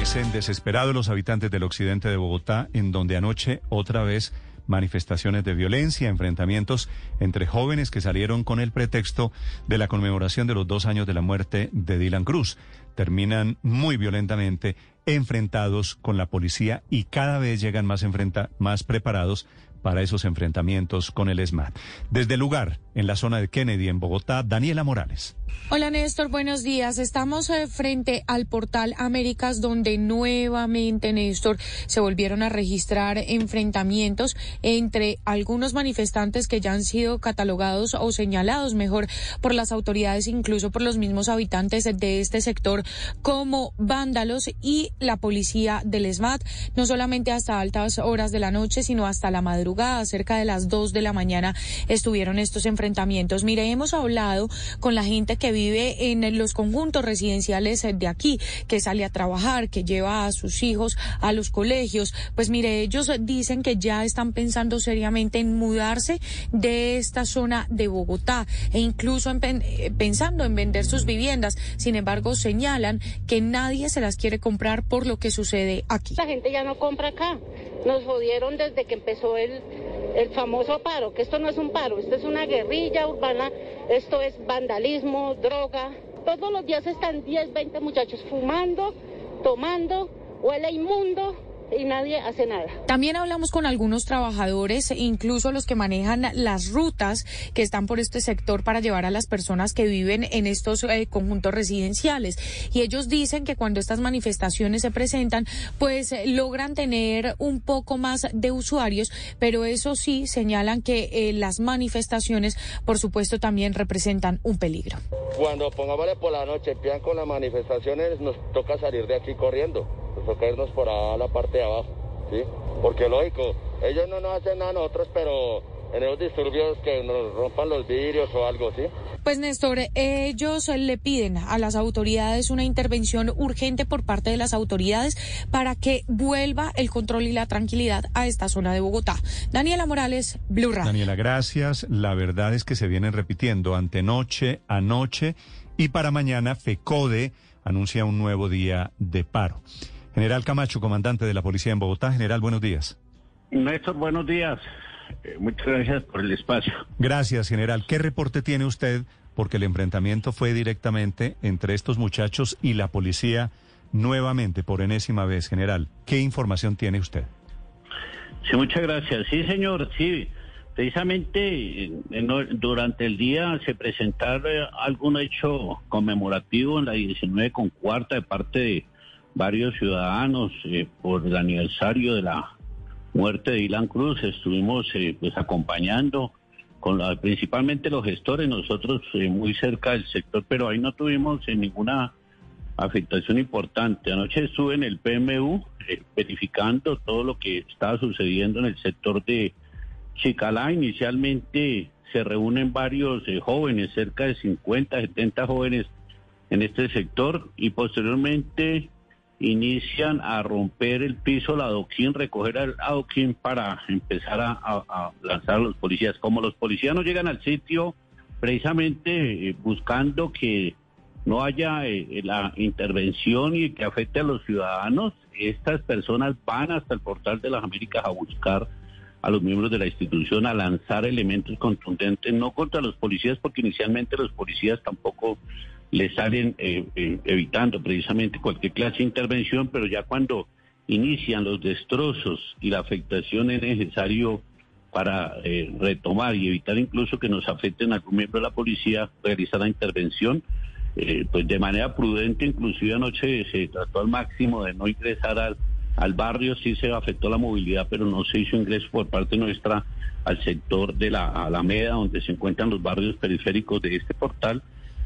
Amanecen desesperados los habitantes del occidente de Bogotá, en donde anoche otra vez manifestaciones de violencia, enfrentamientos entre jóvenes que salieron con el pretexto de la conmemoración de los dos años de la muerte de Dylan Cruz. Terminan muy violentamente enfrentados con la policía y cada vez llegan más, enfrenta más preparados para esos enfrentamientos con el ESMAD. Desde el lugar, en la zona de Kennedy, en Bogotá, Daniela Morales. Hola Néstor, buenos días. Estamos eh, frente al portal Américas donde nuevamente, Néstor, se volvieron a registrar enfrentamientos entre algunos manifestantes que ya han sido catalogados o señalados mejor por las autoridades, incluso por los mismos habitantes de este sector, como vándalos y la policía del SMAT, no solamente hasta altas horas de la noche, sino hasta la madrugada, cerca de las dos de la mañana, estuvieron estos enfrentamientos. Mire, hemos hablado con la gente que vive en los conjuntos residenciales de aquí, que sale a trabajar, que lleva a sus hijos a los colegios. Pues mire, ellos dicen que ya están pensando seriamente en mudarse de esta zona de Bogotá e incluso en, eh, pensando en vender sus viviendas. Sin embargo, señalan que nadie se las quiere comprar por lo que sucede aquí. La gente ya no compra acá. Nos jodieron desde que empezó el, el famoso paro, que esto no es un paro, esto es una guerrilla urbana, esto es vandalismo, droga. Todos los días están 10, 20 muchachos fumando, tomando, huele inmundo, y nadie hace nada. También hablamos con algunos trabajadores, incluso los que manejan las rutas que están por este sector para llevar a las personas que viven en estos eh, conjuntos residenciales. Y ellos dicen que cuando estas manifestaciones se presentan, pues eh, logran tener un poco más de usuarios, pero eso sí señalan que eh, las manifestaciones, por supuesto, también representan un peligro. Cuando pongámosle por la noche, empiezan con las manifestaciones, nos toca salir de aquí corriendo pues toca irnos por a la parte de abajo, ¿sí? Porque lógico, ellos no nos hacen nada a nosotros, pero en esos disturbios que nos rompan los vidrios o algo, ¿sí? Pues Néstor, ellos le piden a las autoridades una intervención urgente por parte de las autoridades para que vuelva el control y la tranquilidad a esta zona de Bogotá. Daniela Morales, Blue Radio. Daniela, gracias. La verdad es que se vienen repitiendo antenoche, anoche y para mañana FECODE anuncia un nuevo día de paro. General Camacho, comandante de la policía en Bogotá. General, buenos días. Néstor, buenos días. Eh, muchas gracias por el espacio. Gracias, general. ¿Qué reporte tiene usted? Porque el enfrentamiento fue directamente entre estos muchachos y la policía nuevamente, por enésima vez, general. ¿Qué información tiene usted? Sí, muchas gracias. Sí, señor, sí. Precisamente durante el día se presentaron algún hecho conmemorativo en la 19 con cuarta de parte de varios ciudadanos eh, por el aniversario de la muerte de Dylan Cruz. Estuvimos eh, pues acompañando con la, principalmente los gestores, nosotros eh, muy cerca del sector, pero ahí no tuvimos ninguna afectación importante. Anoche estuve en el PMU verificando todo lo que estaba sucediendo en el sector de Chicalá. Inicialmente se reúnen varios jóvenes, cerca de 50, 70 jóvenes en este sector y posteriormente inician a romper el piso, la adoquín, recoger el adoquín para empezar a, lanzar a los policías. Como los policías no llegan al sitio precisamente eh, buscando que no haya eh, la intervención y que afecte a los ciudadanos, estas personas van hasta el portal de las Américas a buscar a los miembros de la institución a lanzar elementos contundentes, no contra los policías, porque inicialmente los policías tampoco le salen eh, eh, evitando precisamente cualquier clase de intervención, pero ya cuando inician los destrozos y la afectación es necesario para eh, retomar y evitar incluso que nos afecten a algún miembro de la policía, realizar la intervención, pues de manera prudente, inclusive anoche se trató al máximo de no ingresar al, al barrio, sí se afectó la movilidad, pero no se hizo ingreso por parte nuestra al sector de la Alameda, donde se encuentran los barrios periféricos de este portal,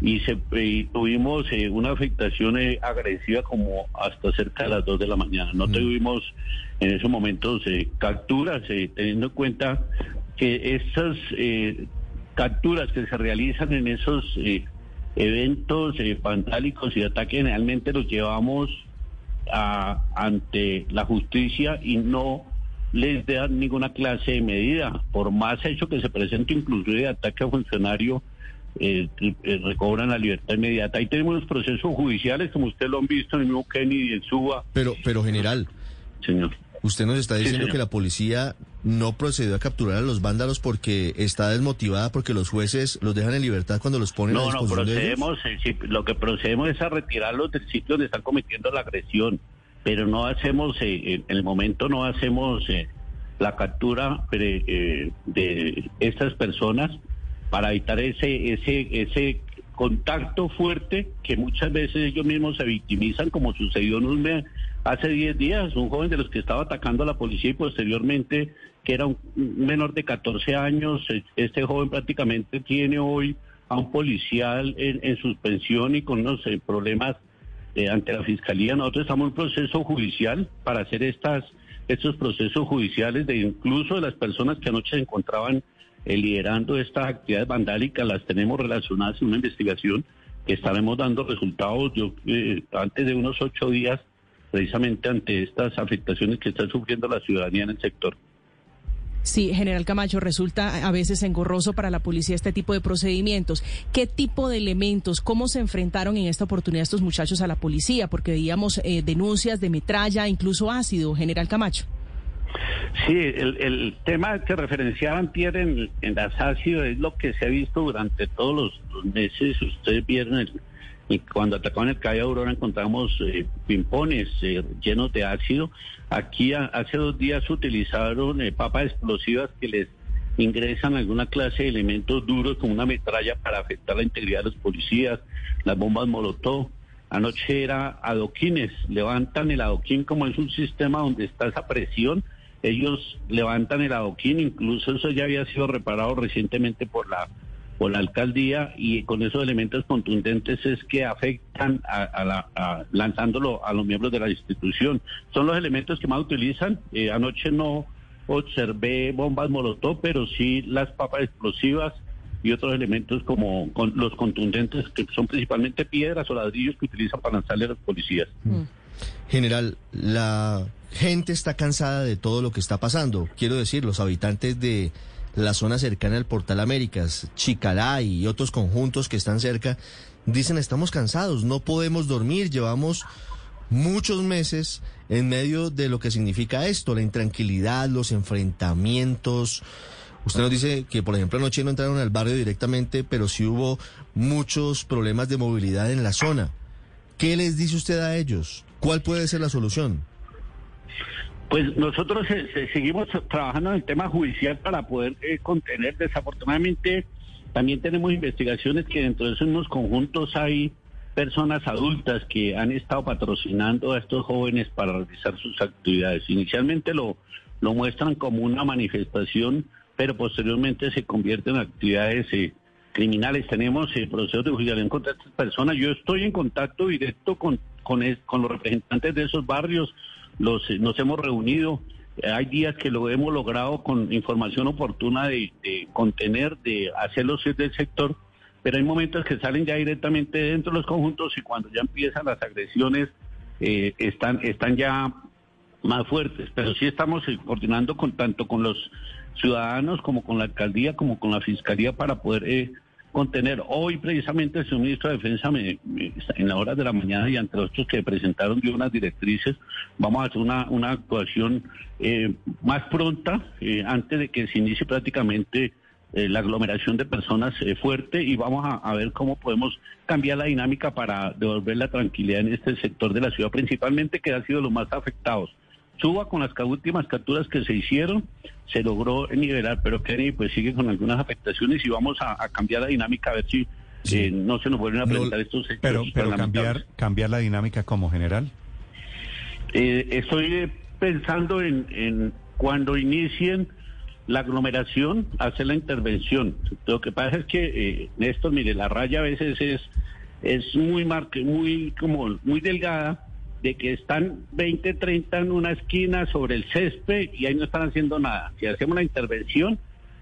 y, se, y tuvimos eh, una afectación eh, agresiva como hasta cerca de las 2 de la mañana. No tuvimos en esos momentos eh, capturas, teniendo en cuenta que estas capturas que se realizan en esos eventos vandálicos y de ataque generalmente los llevamos a, ante la justicia y no les dan ninguna clase de medida, por más hecho que se presente inclusive de ataque a funcionario eh, eh, recobran la libertad inmediata. Ahí tenemos los procesos judiciales, como usted lo han visto en el mismo Kenny y en Suba. Pero, pero general, señor. Usted nos está diciendo que la policía no procedió a capturar a los vándalos porque está desmotivada porque los jueces los dejan en libertad cuando los ponen a disposición no, procedemos, eh, lo que procedemos es a retirarlos del sitio donde están cometiendo la agresión, pero no hacemos, en el momento no hacemos la captura de estas personas para evitar ese, ese, ese contacto fuerte que muchas veces ellos mismos se victimizan, como sucedió en un hace 10 días, un joven de los que estaba atacando a la policía y posteriormente que era un menor de 14 años, e, este joven prácticamente tiene hoy a un policial en, suspensión y con unos eh, problemas eh, ante la fiscalía. Nosotros estamos en un proceso judicial para hacer estas estos procesos judiciales de incluso de las personas que anoche se encontraban eh, liderando estas actividades vandálicas, las tenemos relacionadas en una investigación que estaremos dando resultados yo, eh, antes de unos ocho días, precisamente ante estas afectaciones que está sufriendo la ciudadanía en el sector. Sí, general Camacho, resulta a veces engorroso para la policía este tipo de procedimientos. ¿Qué tipo de elementos, cómo se enfrentaron en esta oportunidad estos muchachos a la policía? Porque veíamos eh, denuncias de metralla, incluso ácido, general Camacho. Sí, el, tema que referenciaban Pierre en, las ácidos es lo que se ha visto durante todos los, meses. Ustedes vieron y cuando atacaban el Calle Aurora encontramos eh, pimpones eh, llenos de ácido. Aquí hace dos días utilizaron eh, papas explosivas que les ingresan alguna clase de elementos duros como una metralla para afectar la integridad de los policías, las bombas molotov. Anoche era adoquines, levantan el adoquín como es un sistema donde está esa presión ellos levantan el adoquín, incluso eso ya había sido reparado recientemente por la por la alcaldía y con esos elementos contundentes es que afectan a, la, lanzándolo a los miembros de la institución. Son los elementos que más utilizan. Eh, anoche no observé bombas molotov, pero sí las papas explosivas y otros elementos como los contundentes que son principalmente piedras o ladrillos que utilizan para lanzarle a los policías. Mm. General, la gente está cansada de todo lo que está pasando. Quiero decir, los habitantes de la zona cercana al Portal Américas, Chicalá y otros conjuntos que están cerca, dicen estamos cansados, no podemos dormir, llevamos muchos meses en medio de lo que significa esto, la intranquilidad, los enfrentamientos. Usted nos dice que, por ejemplo, anoche no entraron al barrio directamente, pero sí hubo muchos problemas de movilidad en la zona. ¿Qué les dice usted a ellos? ¿Cuál puede ser la solución? Pues nosotros seguimos trabajando en el tema judicial para poder eh, contener. Desafortunadamente, también tenemos investigaciones que dentro de esos conjuntos hay personas adultas que han estado patrocinando a estos jóvenes para realizar sus actividades. Inicialmente lo, lo muestran como una manifestación, pero posteriormente se convierte en actividades eh, criminales. Tenemos el proceso de judicial contra estas personas. Yo estoy en contacto directo con, con, con los representantes de esos barrios los, nos hemos reunido. Hay días que lo hemos logrado con información oportuna de, contener, de hacerlo ser del sector, pero hay momentos que salen ya directamente dentro de los conjuntos y cuando ya empiezan las agresiones eh, están, están ya más fuertes. Pero sí estamos coordinando con tanto con los ciudadanos como con la alcaldía como con la fiscalía para poder eh, contener. Hoy precisamente el ministro de Defensa me, en la hora de la mañana y entre otros que presentaron dio unas directrices, vamos a hacer una, una actuación eh, más pronta eh, antes de que se inicie prácticamente eh, la aglomeración de personas fuerte y vamos a, a, ver cómo podemos cambiar la dinámica para devolver la tranquilidad en este sector de la ciudad, principalmente que ha sido los más afectados. Suba con las últimas capturas que se hicieron, se logró nivelar, pero Kenny pues sigue con algunas afectaciones y vamos a, cambiar la dinámica a ver si eh, no se nos vuelven a presentar estos hechos. Pero, pero cambiar, cambiar la dinámica como general. Eh, estoy pensando en, en cuando inicien la aglomeración hace la intervención. Lo que pasa es que, eh, Néstor, mire, la raya a veces es, es muy, marque, muy, como, muy delgada de que están 20, 30 en una esquina sobre el césped y ahí no están haciendo nada. Si hacemos la intervención,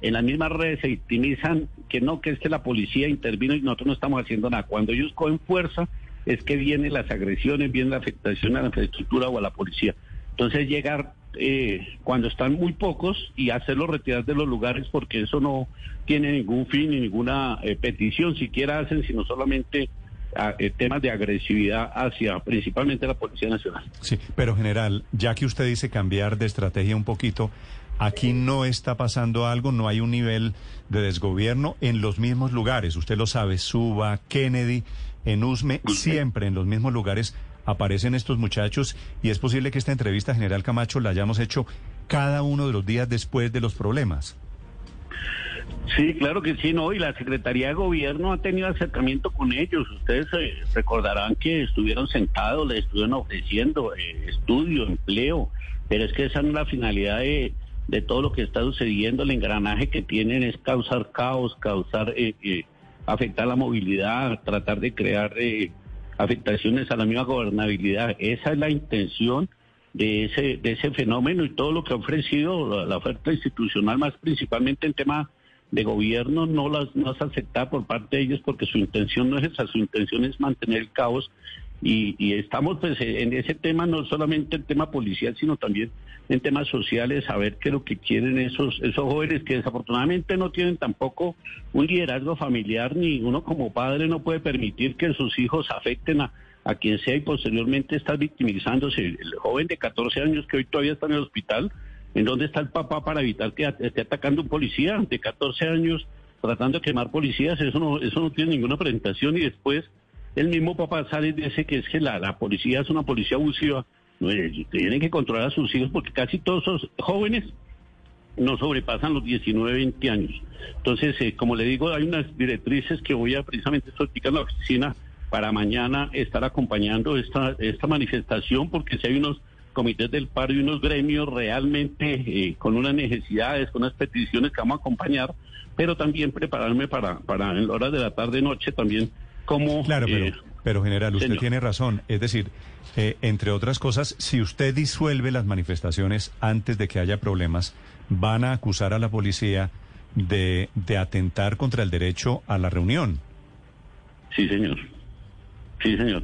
en las mismas redes se victimizan que no, que es que la policía intervino y nosotros no estamos haciendo nada. Cuando ellos cogen fuerza, es que vienen las agresiones, viene la afectación a la infraestructura o a la policía. Entonces llegar eh, cuando están muy pocos y hacerlos retirar de los lugares porque eso no tiene ningún fin ni ninguna eh, petición siquiera hacen, sino solamente eh, temas de agresividad hacia principalmente la Policía Nacional. Sí, pero general, ya que usted dice cambiar de estrategia un poquito, aquí no está pasando algo, no hay un nivel de desgobierno en los mismos lugares, usted lo sabe, Suba, Kennedy, en Usme, siempre en los mismos lugares aparecen estos muchachos y es posible que esta entrevista, General Camacho, la hayamos hecho cada uno de los días después de los problemas. Sí, claro que sí, no, y la Secretaría de Gobierno ha tenido acercamiento con ellos. Ustedes eh, recordarán que estuvieron sentados, les estuvieron ofreciendo eh, estudio, empleo, pero es que esa no es la finalidad de, de, todo lo que está sucediendo. El engranaje que tienen es causar caos, causar, eh, eh afectar la movilidad, tratar de crear eh, afectaciones a la misma gobernabilidad. Esa es la intención de ese, de ese fenómeno y todo lo que ha ofrecido la, oferta institucional, más principalmente en tema de gobierno, no las no es aceptada por parte de ellos porque su intención no es esa, su intención es mantener el caos y, estamos pues en ese tema, no solamente el tema policial, sino también en temas sociales, saber qué es lo que quieren esos, esos jóvenes que desafortunadamente no tienen tampoco un liderazgo familiar, ni uno como padre no puede permitir que sus hijos afecten a, a quien sea y posteriormente está victimizándose. El joven de 14 años que hoy todavía está en el hospital, ¿en dónde está el papá para evitar que esté atacando un policía de 14 años tratando de quemar policías? Eso no, eso no tiene ninguna presentación y después el mismo papá sale y dice que es que la, la policía es una policía abusiva. No, eh, tienen que controlar a sus hijos porque casi todos esos jóvenes no sobrepasan los 19, 20 años. Entonces, eh, como le digo, hay unas directrices que voy a precisamente explicar en la oficina para mañana estar acompañando esta, esta manifestación porque si hay unos comités del paro y unos gremios realmente eh, con unas necesidades, con unas peticiones que vamos a acompañar, pero también prepararme para, para en horas de la tarde noche también Claro, pero, eh, pero general, usted tiene razón. Es decir, eh, entre otras cosas, si usted disuelve las manifestaciones antes de que haya problemas, van a acusar a la policía de, de atentar contra el derecho a la reunión. Sí, señor. Sí, señor.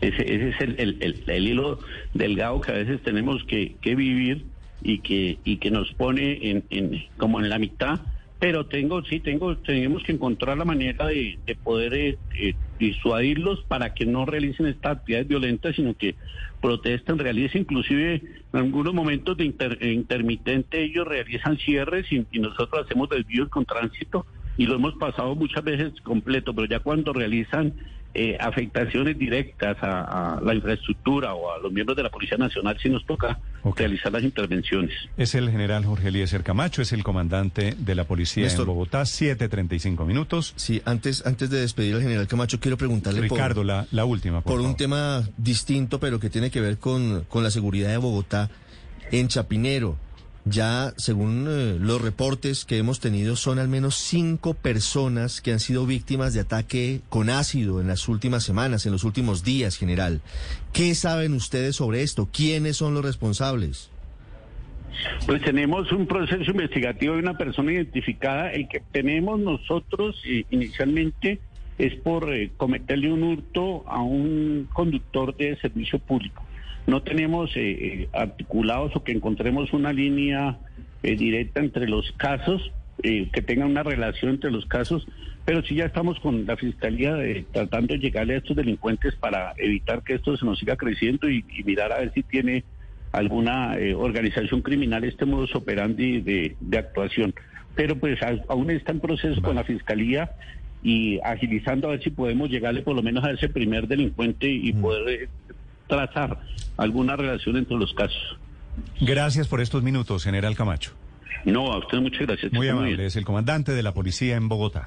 Ese, ese es el, el, el, hilo delgado que a veces tenemos que, que vivir y que, y que nos pone en, en, como en la mitad. Pero tengo, sí, tengo, tenemos que encontrar la manera de, poder eh, eh, disuadirlos para que no realicen estas actividades violentas, sino que protesten, realicen, inclusive en algunos momentos de intermitente ellos realizan cierres y nosotros hacemos desvíos con tránsito y lo hemos pasado muchas veces completo, pero ya cuando realizan eh, afectaciones directas a, la infraestructura o a los miembros de la Policía Nacional si nos toca realizar las intervenciones. Es el general Jorge Eliezer Camacho, es el comandante de la policía en Bogotá, 7.35 minutos. Sí, antes, antes de despedir al general Camacho, quiero preguntarle Ricardo, la, la última. Por, un tema distinto, pero que tiene que ver con, con la seguridad de Bogotá. En Chapinero, ya, según eh, los reportes que hemos tenido, son al menos cinco personas que han sido víctimas de ataque con ácido en las últimas semanas, en los últimos días, general. ¿Qué saben ustedes sobre esto? ¿Quiénes son los responsables? Pues tenemos un proceso investigativo de una persona identificada. El que tenemos nosotros eh, inicialmente es por eh, cometerle un hurto a un conductor de servicio público. No tenemos eh, eh, articulados o que encontremos una línea eh, directa entre los casos, que tenga una relación entre los casos, pero sí ya estamos con la Fiscalía tratando de llegarle a estos delincuentes para evitar que esto se nos siga creciendo y, mirar a ver si tiene alguna organización criminal este modus operandi de, de actuación. Pero pues aún está en proceso con la Fiscalía y agilizando a ver si podemos llegarle por lo menos a ese primer delincuente y mm. poder trazar alguna relación entre los casos. Gracias por estos minutos, general Camacho. No, a usted muchas gracias. Muy amable, es el comandante de la policía en Bogotá.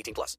18 plus.